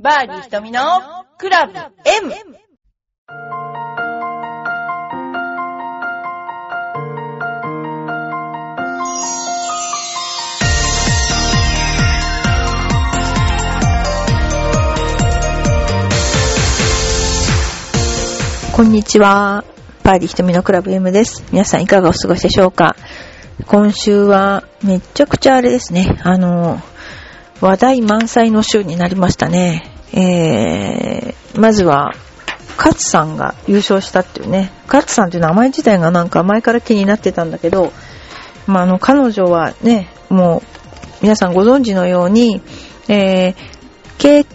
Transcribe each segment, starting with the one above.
バーディー瞳のクラブ M! こんにちは。バーディー瞳のクラブ M です。皆さんいかがお過ごしでしょうか今週はめちゃくちゃあれですね。あの、話題満載の週になりましたね。えー、まずは、カツさんが優勝したっていうね。カツさんっていう名前自体がなんか前から気になってたんだけど、まあ、あの、彼女はね、もう、皆さんご存知のように、えー、K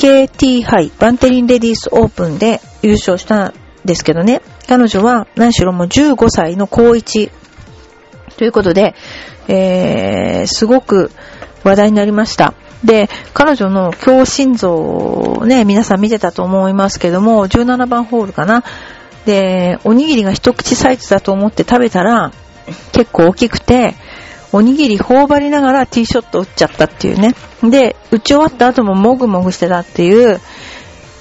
KT 杯バンテリンレディースオープンで優勝したんですけどね、彼女は何しろもう15歳の高一ということで、えー、すごく話題になりました。で、彼女の強心臓をね、皆さん見てたと思いますけども、17番ホールかな。で、おにぎりが一口サイズだと思って食べたら、結構大きくて、おにぎり頬張りながらティーショット打っちゃったっていうね。で、打ち終わった後ももぐもぐしてたっていう、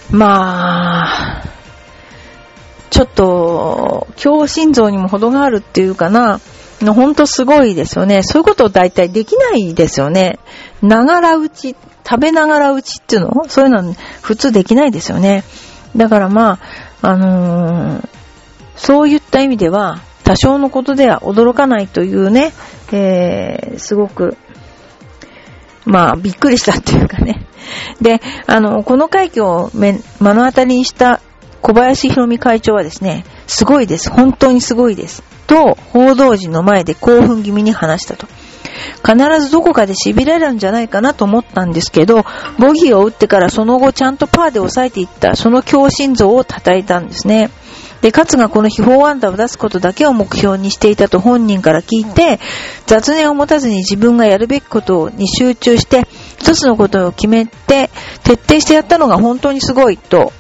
まあ、ちょっと、強心臓にも程があるっていうかな、ほんとすごいですよね。そういうことを大体できないですよね。ながら打ち、食べながら打ちっていうの？そういうの普通できないですよね。だからまあ、あのー、そういった意味では、多少のことでは驚かないというね、えー、すごく、まあ、びっくりしたっていうかね。で、あの、この快挙を目の当たりにした小林博美会長はですね、すごいです。本当にすごいです。と、報道陣の前で興奮気味に話したと。必ずどこかで痺れるんじゃないかなと思ったんですけど、ボギーを打ってからその後ちゃんとパーで抑えていった、その強心臓を称えたんですね。で、勝がこの日4アンダーを出すことだけを目標にしていたと本人から聞いて、雑念を持たずに自分がやるべきことに集中して、一つのことを決めて、徹底してやったのが本当にすごいと、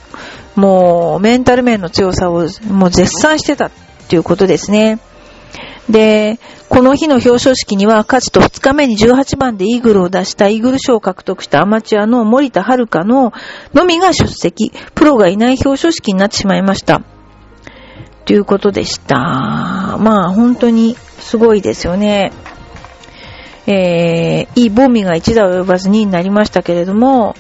もうメンタル面の強さをもう絶賛してたっていうことですね。で、この日の表彰式には、かつと2日目に18番でイーグルを出したイーグル賞を獲得したアマチュアの森田遥ののみが出席、プロがいない表彰式になってしまいました。ということでした。まあ本当にすごいですよね。えー、いいボミが一打及ばず2になりましたけれども、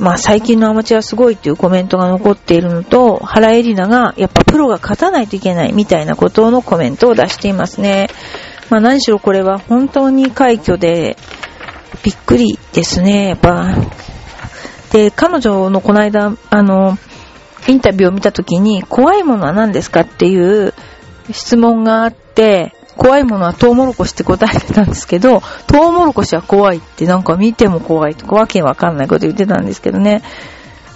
まあ最近のアマチュアすごいっていうコメントが残っているのと、原エリナがやっぱプロが勝たないといけないみたいなことのコメントを出していますね。まあ何しろこれは本当に快挙でびっくりですね。やっぱ。で、彼女のこの間、あの、インタビューを見たときに、怖いものは何ですかっていう質問があって、怖いものはトウモロコシって答えてたんですけど、トウモロコシは怖いってなんか見ても怖いってわけわかんないこと言ってたんですけどね。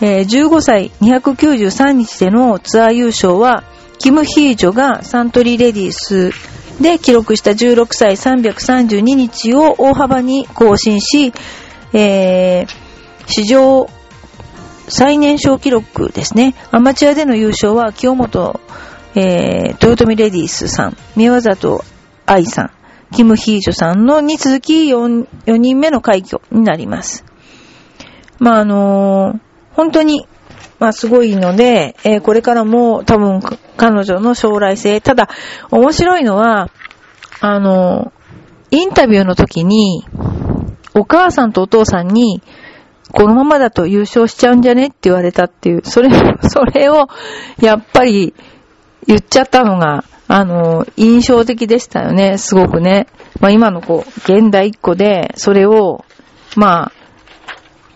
えー、15歳293日でのツアー優勝は、キム・ヒージョがサントリーレディースで記録した16歳332日を大幅に更新し、えー、史上最年少記録ですね。アマチュアでの優勝は清本、えー、豊臣レディースさん、宮里愛さん、キム・ヒージョさんのに続き 4, 4人目の快挙になります。まあ、あのー、本当に、まあ、すごいので、えー、これからも多分彼女の将来性、ただ、面白いのは、あのー、インタビューの時に、お母さんとお父さんに、このままだと優勝しちゃうんじゃねって言われたっていう、それ、それを、やっぱり言っちゃったのが、あの、印象的でしたよね、すごくね。まあ今のこう、現代一個で、それを、まあ、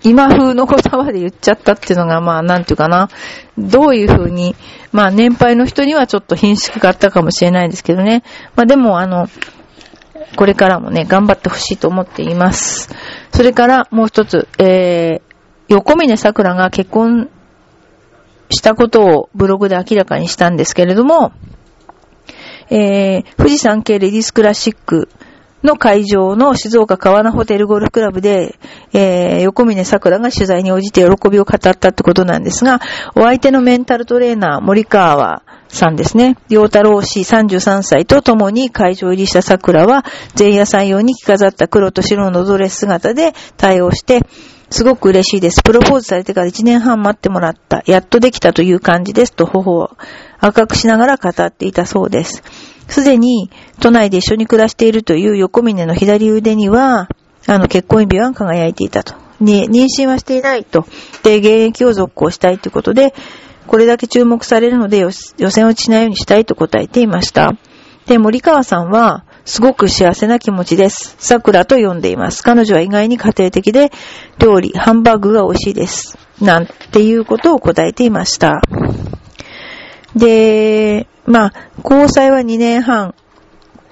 今風の言葉で言っちゃったっていうのが、まあ、なんていうかな。どういう風に、まあ、年配の人にはちょっと品質があったかもしれないですけどね。まあ、でも、あの、これからもね、頑張ってほしいと思っています。それからもう一つ、えー、横峰桜が結婚したことをブログで明らかにしたんですけれども、えー、富士山系レディスクラシックの会場の静岡川名ホテルゴルフクラブで、えー、横峰桜が取材に応じて喜びを語ったってことなんですが、お相手のメンタルトレーナー森川さんですね。陽太郎氏33歳と共に会場入りした桜は、前夜祭用に着飾った黒と白のドレス姿で対応して、すごく嬉しいです。プロポーズされてから1年半待ってもらった。やっとできたという感じです。と頬を赤くしながら語っていたそうです。すでに都内で一緒に暮らしているという横峰の左腕には、あの結婚指輪が輝いていたと。に、妊娠はしていないと。で、現役を続行したいということで、これだけ注目されるので予選落ちしないようにしたいと答えていました。で、森川さんは、すごく幸せな気持ちです。桜と呼んでいます。彼女は意外に家庭的で、料理、ハンバーグが美味しいです。なんていうことを答えていました。で、まあ、交際は2年半。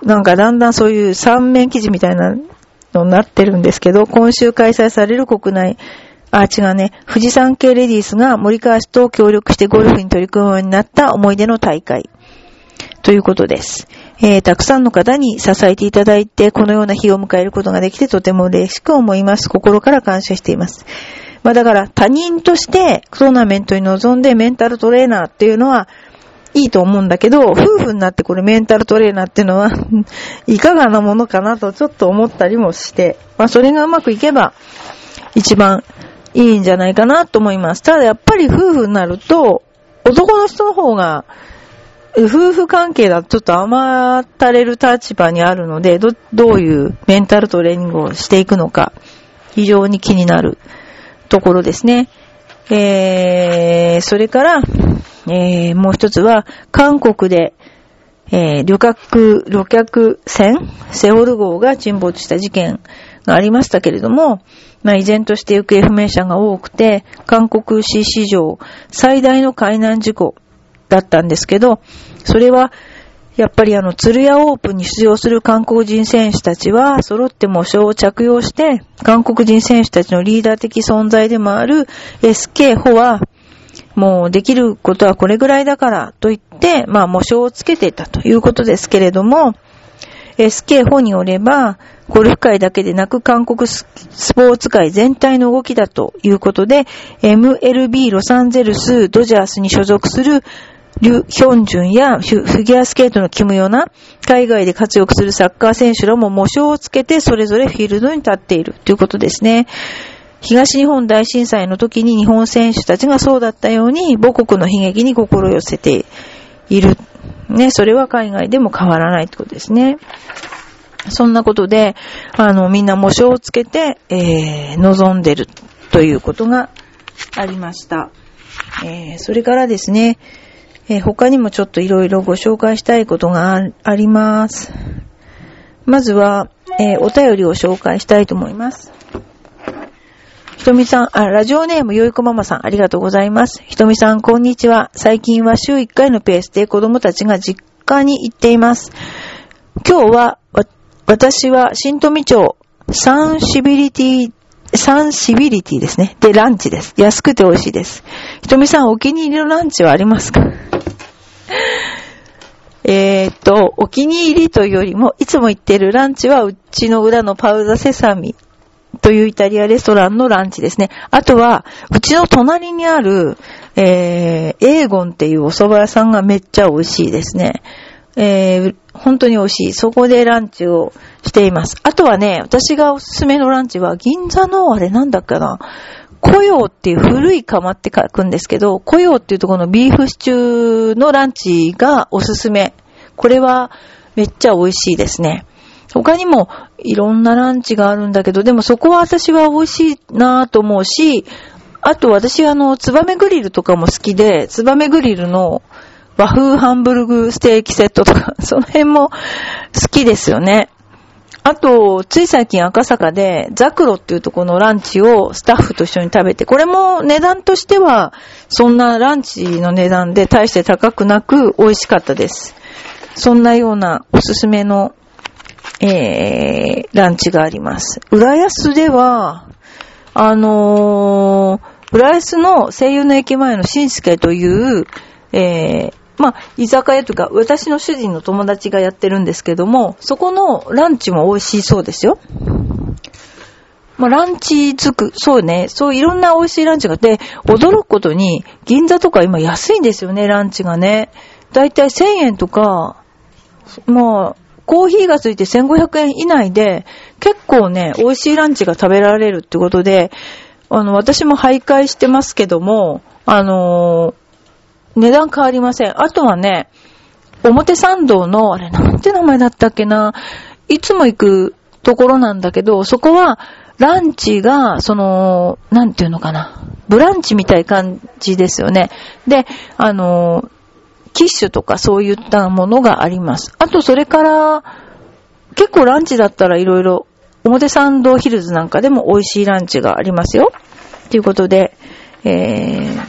なんかだんだんそういう三面記事みたいなのになってるんですけど、今週開催される国内、あ、違うね、富士山系レディースが森川氏と協力してゴルフに取り組むようになった思い出の大会。ということです。えー、たくさんの方に支えていただいて、このような日を迎えることができてとても嬉しく思います。心から感謝しています。まあだから他人としてトーナメントに臨んでメンタルトレーナーっていうのはいいと思うんだけど、夫婦になってこれメンタルトレーナーっていうのは いかがなものかなとちょっと思ったりもして、まあそれがうまくいけば一番いいんじゃないかなと思います。ただやっぱり夫婦になると、男の人の方が夫婦関係だとちょっと甘ったれる立場にあるので、ど、どういうメンタルトレーニングをしていくのか、非常に気になるところですね。えー、それから、えー、もう一つは、韓国で、えー、旅客、旅客船セオル号が沈没した事件がありましたけれども、まあ、依然として行方不明者が多くて、韓国市史上最大の海難事故だったんですけど、それは、やっぱりあの、鶴屋オープンに出場する韓国人選手たちは、揃って模章を着用して、韓国人選手たちのリーダー的存在でもある SK ホは、もうできることはこれぐらいだからと言って、まあ模章をつけていたということですけれども、SK ホによれば、ゴルフ界だけでなく韓国スポーツ界全体の動きだということで、MLB ロサンゼルスドジャースに所属するリュ・ヒョンジュンやフィギュアスケートのキムヨナ、海外で活躍するサッカー選手らも模章をつけてそれぞれフィールドに立っているということですね。東日本大震災の時に日本選手たちがそうだったように母国の悲劇に心寄せている。ね、それは海外でも変わらないってことですね。そんなことで、あの、みんな模章をつけて、えー、望んでるということがありました。えー、それからですね、えー、他にもちょっといろいろご紹介したいことがあります。まずは、えー、お便りを紹介したいと思います。ひとみさん、あ、ラジオネームよいこママさん、ありがとうございます。ひとみさん、こんにちは。最近は週1回のペースで子供たちが実家に行っています。今日は、私は新富町サンシビリティサンシビリティですね。で、ランチです。安くて美味しいです。ひとみさん、お気に入りのランチはありますか？えっと、お気に入りというよりも、いつも行ってるランチは、うちの裏のパウザセサミというイタリアレストランのランチですね。あとは、うちの隣にある、えー、エーゴンっていうお蕎麦屋さんがめっちゃ美味しいですね。えー、本当に美味しい。そこでランチをしています。あとはね、私がおすすめのランチは、銀座の、あれなんだっけな、コヨーっていう古い釜って書くんですけど、コヨーっていうとこのビーフシチューのランチがおすすめ。これはめっちゃ美味しいですね。他にもいろんなランチがあるんだけど、でもそこは私は美味しいなぁと思うし、あと私あの、ツバメグリルとかも好きで、ツバメグリルの和風ハンブルグステーキセットとか、その辺も好きですよね。あと、つい最近赤坂でザクロっていうとこのランチをスタッフと一緒に食べて、これも値段としては、そんなランチの値段で大して高くなく美味しかったです。そんなようなおすすめの、えー、ランチがあります。浦安では、あのー、浦安の声優の駅前の新助という、えー、まあ、居酒屋というか、私の主人の友達がやってるんですけども、そこのランチも美味しいそうですよ。まあ、ランチつく、そうね、そういろんな美味しいランチがあって、驚くことに、銀座とか今安いんですよね、ランチがね。だいたい1000円とか、まあ、コーヒーがついて1500円以内で、結構ね、美味しいランチが食べられるってことで、あの、私も徘徊してますけども、あのー、値段変わりません。あとはね、表参道の、あれなんて名前だったっけな、いつも行くところなんだけど、そこは、ランチが、その、なんていうのかな。ブランチみたい感じですよね。で、あの、キッシュとかそういったものがあります。あと、それから、結構ランチだったらいろいろ、表参道ヒルズなんかでも美味しいランチがありますよ。ということで、えー、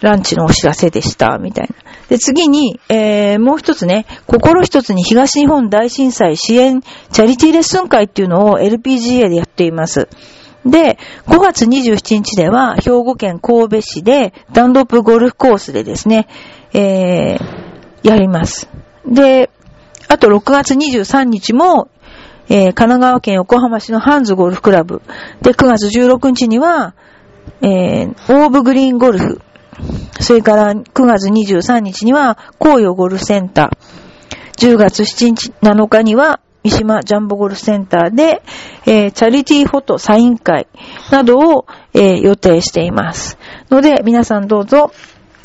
ランチのお知らせでした、みたいな。で、次に、えー、もう一つね、心一つに東日本大震災支援チャリティーレッスン会っていうのを LPGA でやっています。で、5月27日では、兵庫県神戸市で、ダンロップゴルフコースでですね、えー、やります。で、あと6月23日も、えー、神奈川県横浜市のハンズゴルフクラブ。で、9月16日には、えー、オーブグリーンゴルフ。それから9月23日には、紅葉ゴルフセンター。10月7日、7日には、三島ジャンボゴルフセンターで、えー、チャリティーフォトサイン会などを、えー、予定しています。ので、皆さんどうぞ、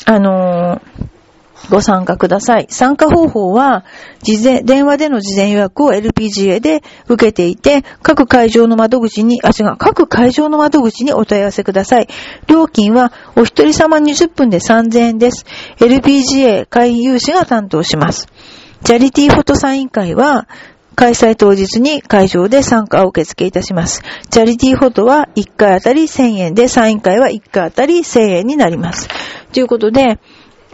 あのーご参加ください。参加方法は、事前、電話での事前予約を LPGA で受けていて、各会場の窓口に、あ、違う、各会場の窓口にお問い合わせください。料金は、お一人様20分で3000円です。LPGA 会員有志が担当します。チャリティーフォトサイン会は、開催当日に会場で参加を受付いたします。チャリティーフォトは1回あたり1000円で、サイン会は1回あたり1000円になります。ということで、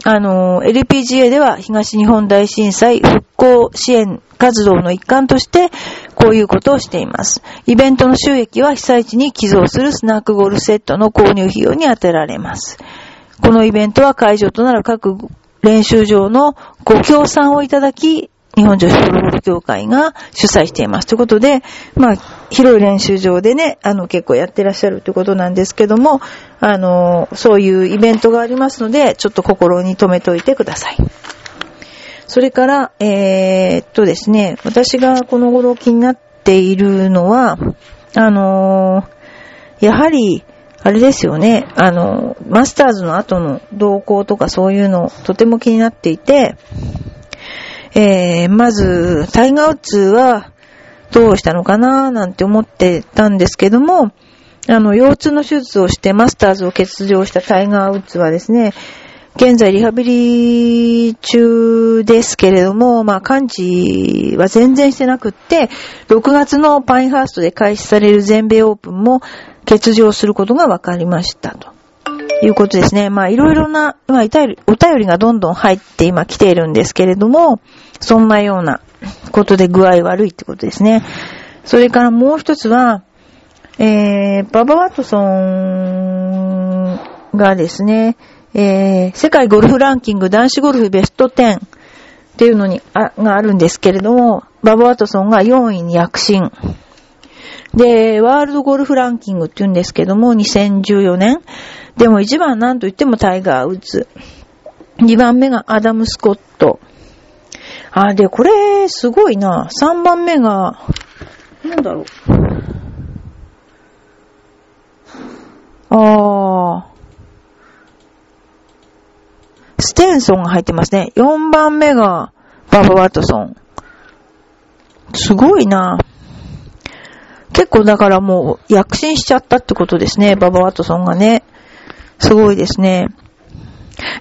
あの、LPGA では東日本大震災復興支援活動の一環として、こういうことをしています。イベントの収益は被災地に寄贈するスナックゴルフセットの購入費用に充てられます。このイベントは会場となる各練習場のご協賛をいただき、日本女子プロゴルフ協会が主催しています。ということで、まあ、広い練習場でね、あの、結構やってらっしゃるということなんですけども、あの、そういうイベントがありますので、ちょっと心に留めておいてください。それから、えー、っとですね、私がこの頃気になっているのは、あのやはり、あれですよね、あの、マスターズの後の動向とかそういうのとても気になっていて、えー、まず、タイガー・ウッズはどうしたのかななんて思ってたんですけども、あの、腰痛の手術をしてマスターズを欠場したタイガー・ウッズはですね、現在リハビリ中ですけれども、まあ、完治は全然してなくって、6月のパインハーストで開始される全米オープンも欠場することが分かりましたと。いうことですね。まあ、いろいろな、まあ、お便りがどんどん入って今来ているんですけれども、そんなようなことで具合悪いってことですね。それからもう一つは、えー、ババワトソンがですね、えー、世界ゴルフランキング男子ゴルフベスト10っていうのにあ、があるんですけれども、ババワトソンが4位に躍進。で、ワールドゴルフランキングって言うんですけども、2014年。でも1番なんと言ってもタイガー・ウッズ。2番目がアダム・スコット。あ、で、これ、すごいな。3番目が、なんだろう。あー。ステンソンが入ってますね。4番目がババ・ワトソン。すごいな。結構だからもう躍進しちゃったってことですね。ババ・ワトソンがね。すごいですね。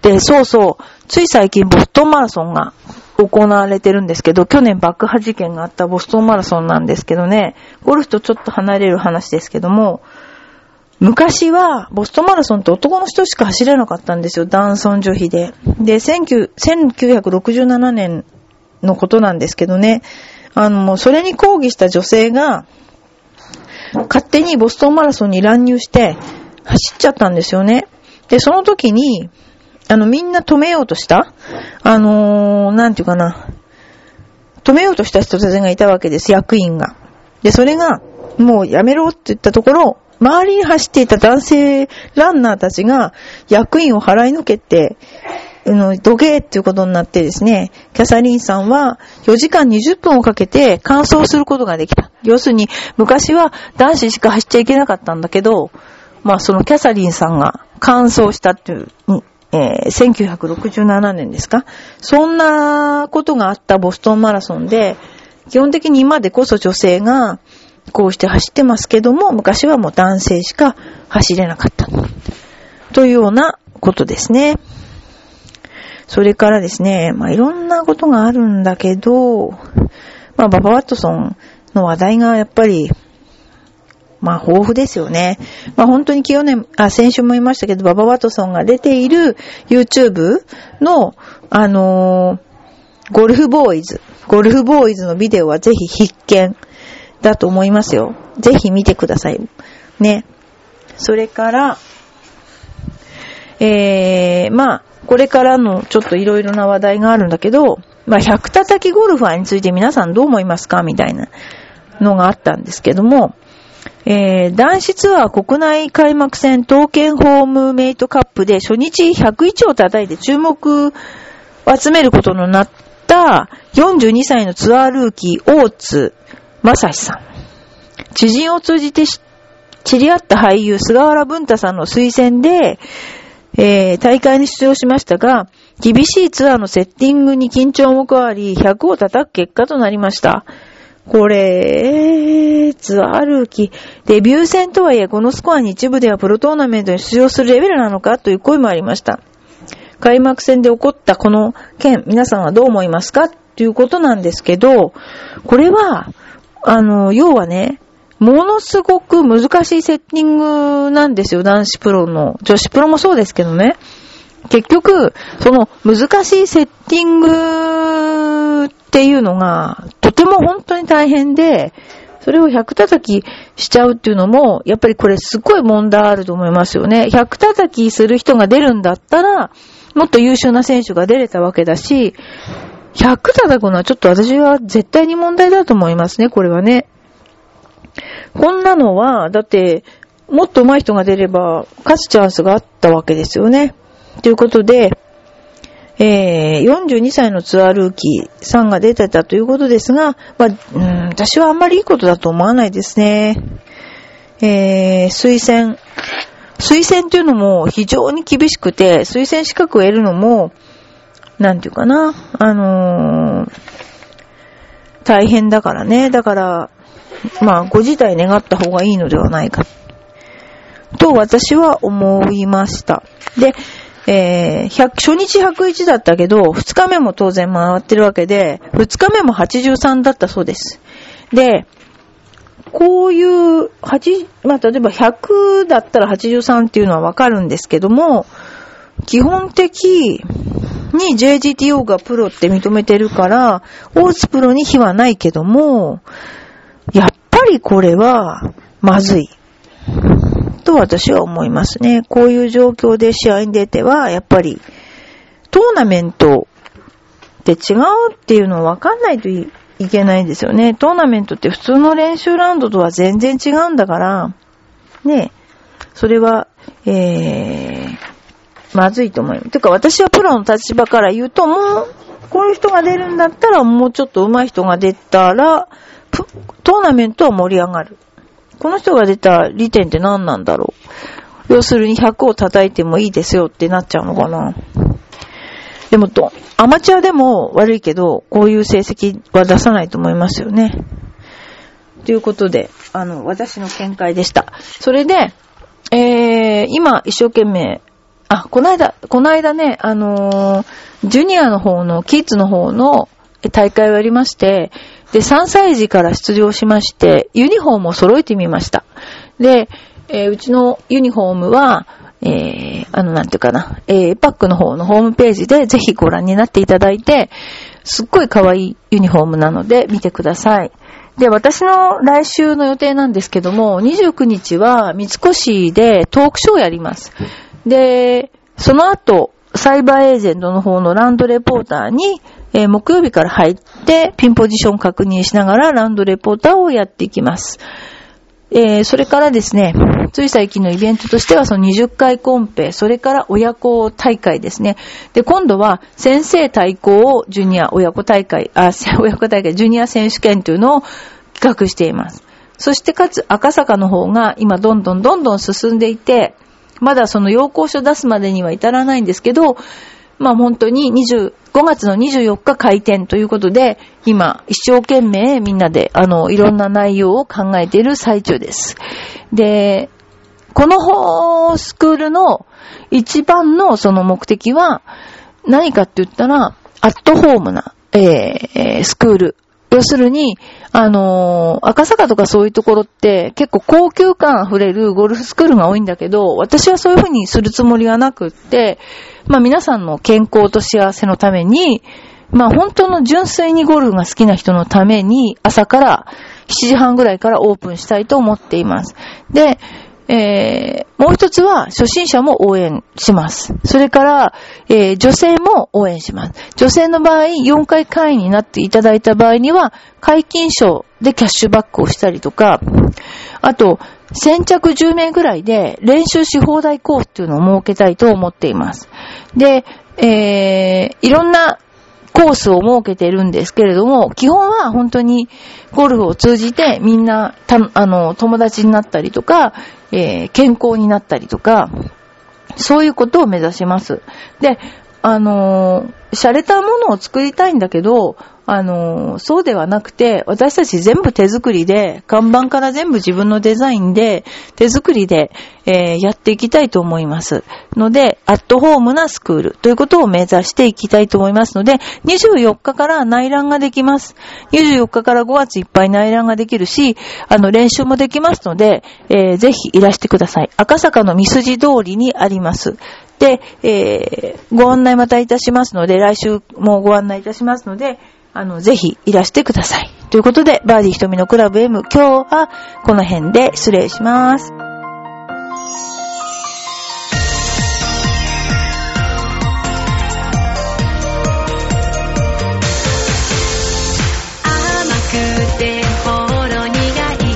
で、そうそう。つい最近ボストンマラソンが行われてるんですけど、去年爆破事件があったボストンマラソンなんですけどね、ゴルフとちょっと離れる話ですけども、昔は、ボストンマラソンって男の人しか走れなかったんですよ、男尊女卑で。で、1967年のことなんですけどね、あの、それに抗議した女性が、勝手にボストンマラソンに乱入して、走っちゃったんですよね。で、その時に、あの、みんな止めようとしたあのー、なんていうかな。止めようとした人たちがいたわけです、役員が。で、それが、もうやめろって言ったところ、周りに走っていた男性ランナーたちが役員を払いのけて、あの、土下っていうことになってですね、キャサリンさんは4時間20分をかけて完走することができた。要するに、昔は男子しか走っちゃいけなかったんだけど、まあそのキャサリンさんが完走したっていう、えー、1967年ですか？そんなことがあったボストンマラソンで、基本的に今でこそ女性がこうして走ってますけども、昔はもう男性しか走れなかった。というようなことですね。それからですね、まあ、いろんなことがあるんだけど、まあ、ババワットソンの話題がやっぱり、まあ、豊富ですよね。まあ、本当に去年、あ、先週も言いましたけど、ババワトソンが出ている YouTube の、あのー、ゴルフボーイズ、ゴルフボーイズのビデオはぜひ必見だと思いますよ。ぜひ見てください。ね。それから、えー、まあ、これからのちょっといろいろな話題があるんだけど、まあ、百叩きゴルファーについて皆さんどう思いますか？みたいなのがあったんですけども、えー、男子ツアー国内開幕戦東建ホームメイトカップで初日101を叩いて注目を集めることのなった42歳のツアールーキー大津正史さん。知人を通じて知り合った俳優菅原文太さんの推薦で、えー、大会に出場しましたが、厳しいツアーのセッティングに緊張も加わり、100を叩く結果となりました。これ、ツアールーキー。デビュー戦とはいえ、このスコアに一部ではプロトーナメントに出場するレベルなのかという声もありました。開幕戦で起こったこの件、皆さんはどう思いますか？ということなんですけど、これは、あの、要はね、ものすごく難しいセッティングなんですよ、男子プロの。女子プロもそうですけどね。結局、その難しいセッティングっていうのが、とても本当に大変で、それを100叩きしちゃうっていうのも、やっぱりこれすごい問題あると思いますよね。100叩きする人が出るんだったら、もっと優秀な選手が出れたわけだし、100叩くのはちょっと私は絶対に問題だと思いますね、これはね。こんなのは、だって、もっと上手い人が出れば、勝つチャンスがあったわけですよね。ということで、えー、42歳のツアールーキーさんが出てたということですが、まあ、うん、私はあんまりいいことだと思わないですね。えー、推薦。推薦っていうのも非常に厳しくて、推薦資格を得るのも、なんていうかな、あのー、大変だからね。だから、まあ、ご自体願った方がいいのではないか。と私は思いました。で、えー、初日101だったけど、2日目も当然回ってるわけで、2日目も83だったそうです。で、こういう、8、まあ、例えば100だったら83っていうのはわかるんですけども、基本的に JGTO がプロって認めてるから、大津プロに非はないけども、やっぱりこれは、まずい。と私は思いますね。こういう状況で試合に出ては、やっぱり、トーナメントって違うっていうのはわかんないといけないんですよね。トーナメントって普通の練習ラウンドとは全然違うんだから、ね、それは、えー、まずいと思います。てか私はプロの立場から言うと、もう、こういう人が出るんだったら、もうちょっと上手い人が出たら、トーナメントは盛り上がる。この人が出た利点って何なんだろう？要するに100を叩いてもいいですよってなっちゃうのかな？でもと、アマチュアでも悪いけど、こういう成績は出さないと思いますよね。ということで、あの、私の見解でした。それで、えー、今一生懸命、あ、この間、この間ね、あのー、ジュニアの方の、キッズの方の大会をやりまして、で、3歳児から出場しまして、ユニフォームを揃えてみました。で、えー、うちのユニフォームは、えー、あの、なんていうかな、えー、パックの方のホームページでぜひご覧になっていただいて、すっごい可愛いユニフォームなので見てください。で、私の来週の予定なんですけども、29日は三越でトークショーをやります。で、その後、サイバーエージェントの方のランドレポーターに、えー、木曜日から入って、ピンポジション確認しながらランドレポーターをやっていきます。えー、それからですね、つい最近のイベントとしては、その20回コンペ、それから親子大会ですね。で、今度は先生対抗をジュニア親子大会、あ、親子大会、ジュニア選手権というのを企画しています。そしてかつ赤坂の方が今どんどんどんどん進んでいて、まだその要項書出すまでには至らないんですけど、まあ本当に20、5月の24日開店ということで、今一生懸命みんなであのいろんな内容を考えている最中です。で、この方スクールの一番のその目的は何かって言ったら、アットホームな、えー、スクール。要するに、あのー、赤坂とかそういうところって結構高級感溢れるゴルフスクールが多いんだけど、私はそういうふうにするつもりはなくって、まあ皆さんの健康と幸せのために、まあ本当の純粋にゴルフが好きな人のために朝から7時半ぐらいからオープンしたいと思っています。で、えー、もう一つは初心者も応援します。それから、えー、女性も応援します。女性の場合、4回会員になっていただいた場合には、解禁賞でキャッシュバックをしたりとか、あと、先着10名ぐらいで練習し放題コースっていうのを設けたいと思っています。で、えー、いろんなコースを設けているんですけれども、基本は本当にゴルフを通じてみんな、あの、友達になったりとか、えー、健康になったりとか、そういうことを目指します。で、あの、洒落たものを作りたいんだけど、あの、そうではなくて、私たち全部手作りで、看板から全部自分のデザインで、手作りで、えー、やっていきたいと思います。ので、アットホームなスクールということを目指していきたいと思いますので、24日から内覧ができます。24日から5月いっぱい内覧ができるし、あの、練習もできますので、えー、ぜひいらしてください。赤坂の三筋通りにあります。で、えー、ご案内またいたしますので、来週もご案内いたしますので、あの、ぜひいらしてください。ということで、バーディー瞳のクラブ M、今日はこの辺で失礼します。甘くてほろ苦い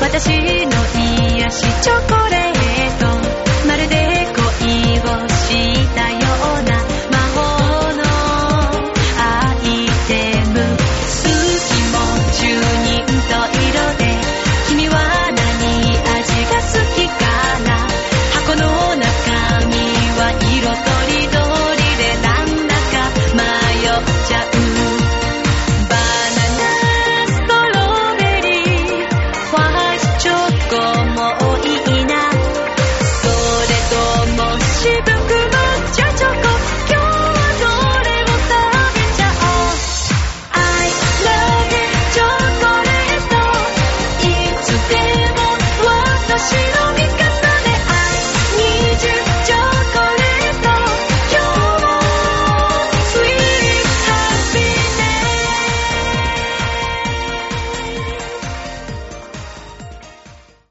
私の癒しチョコレート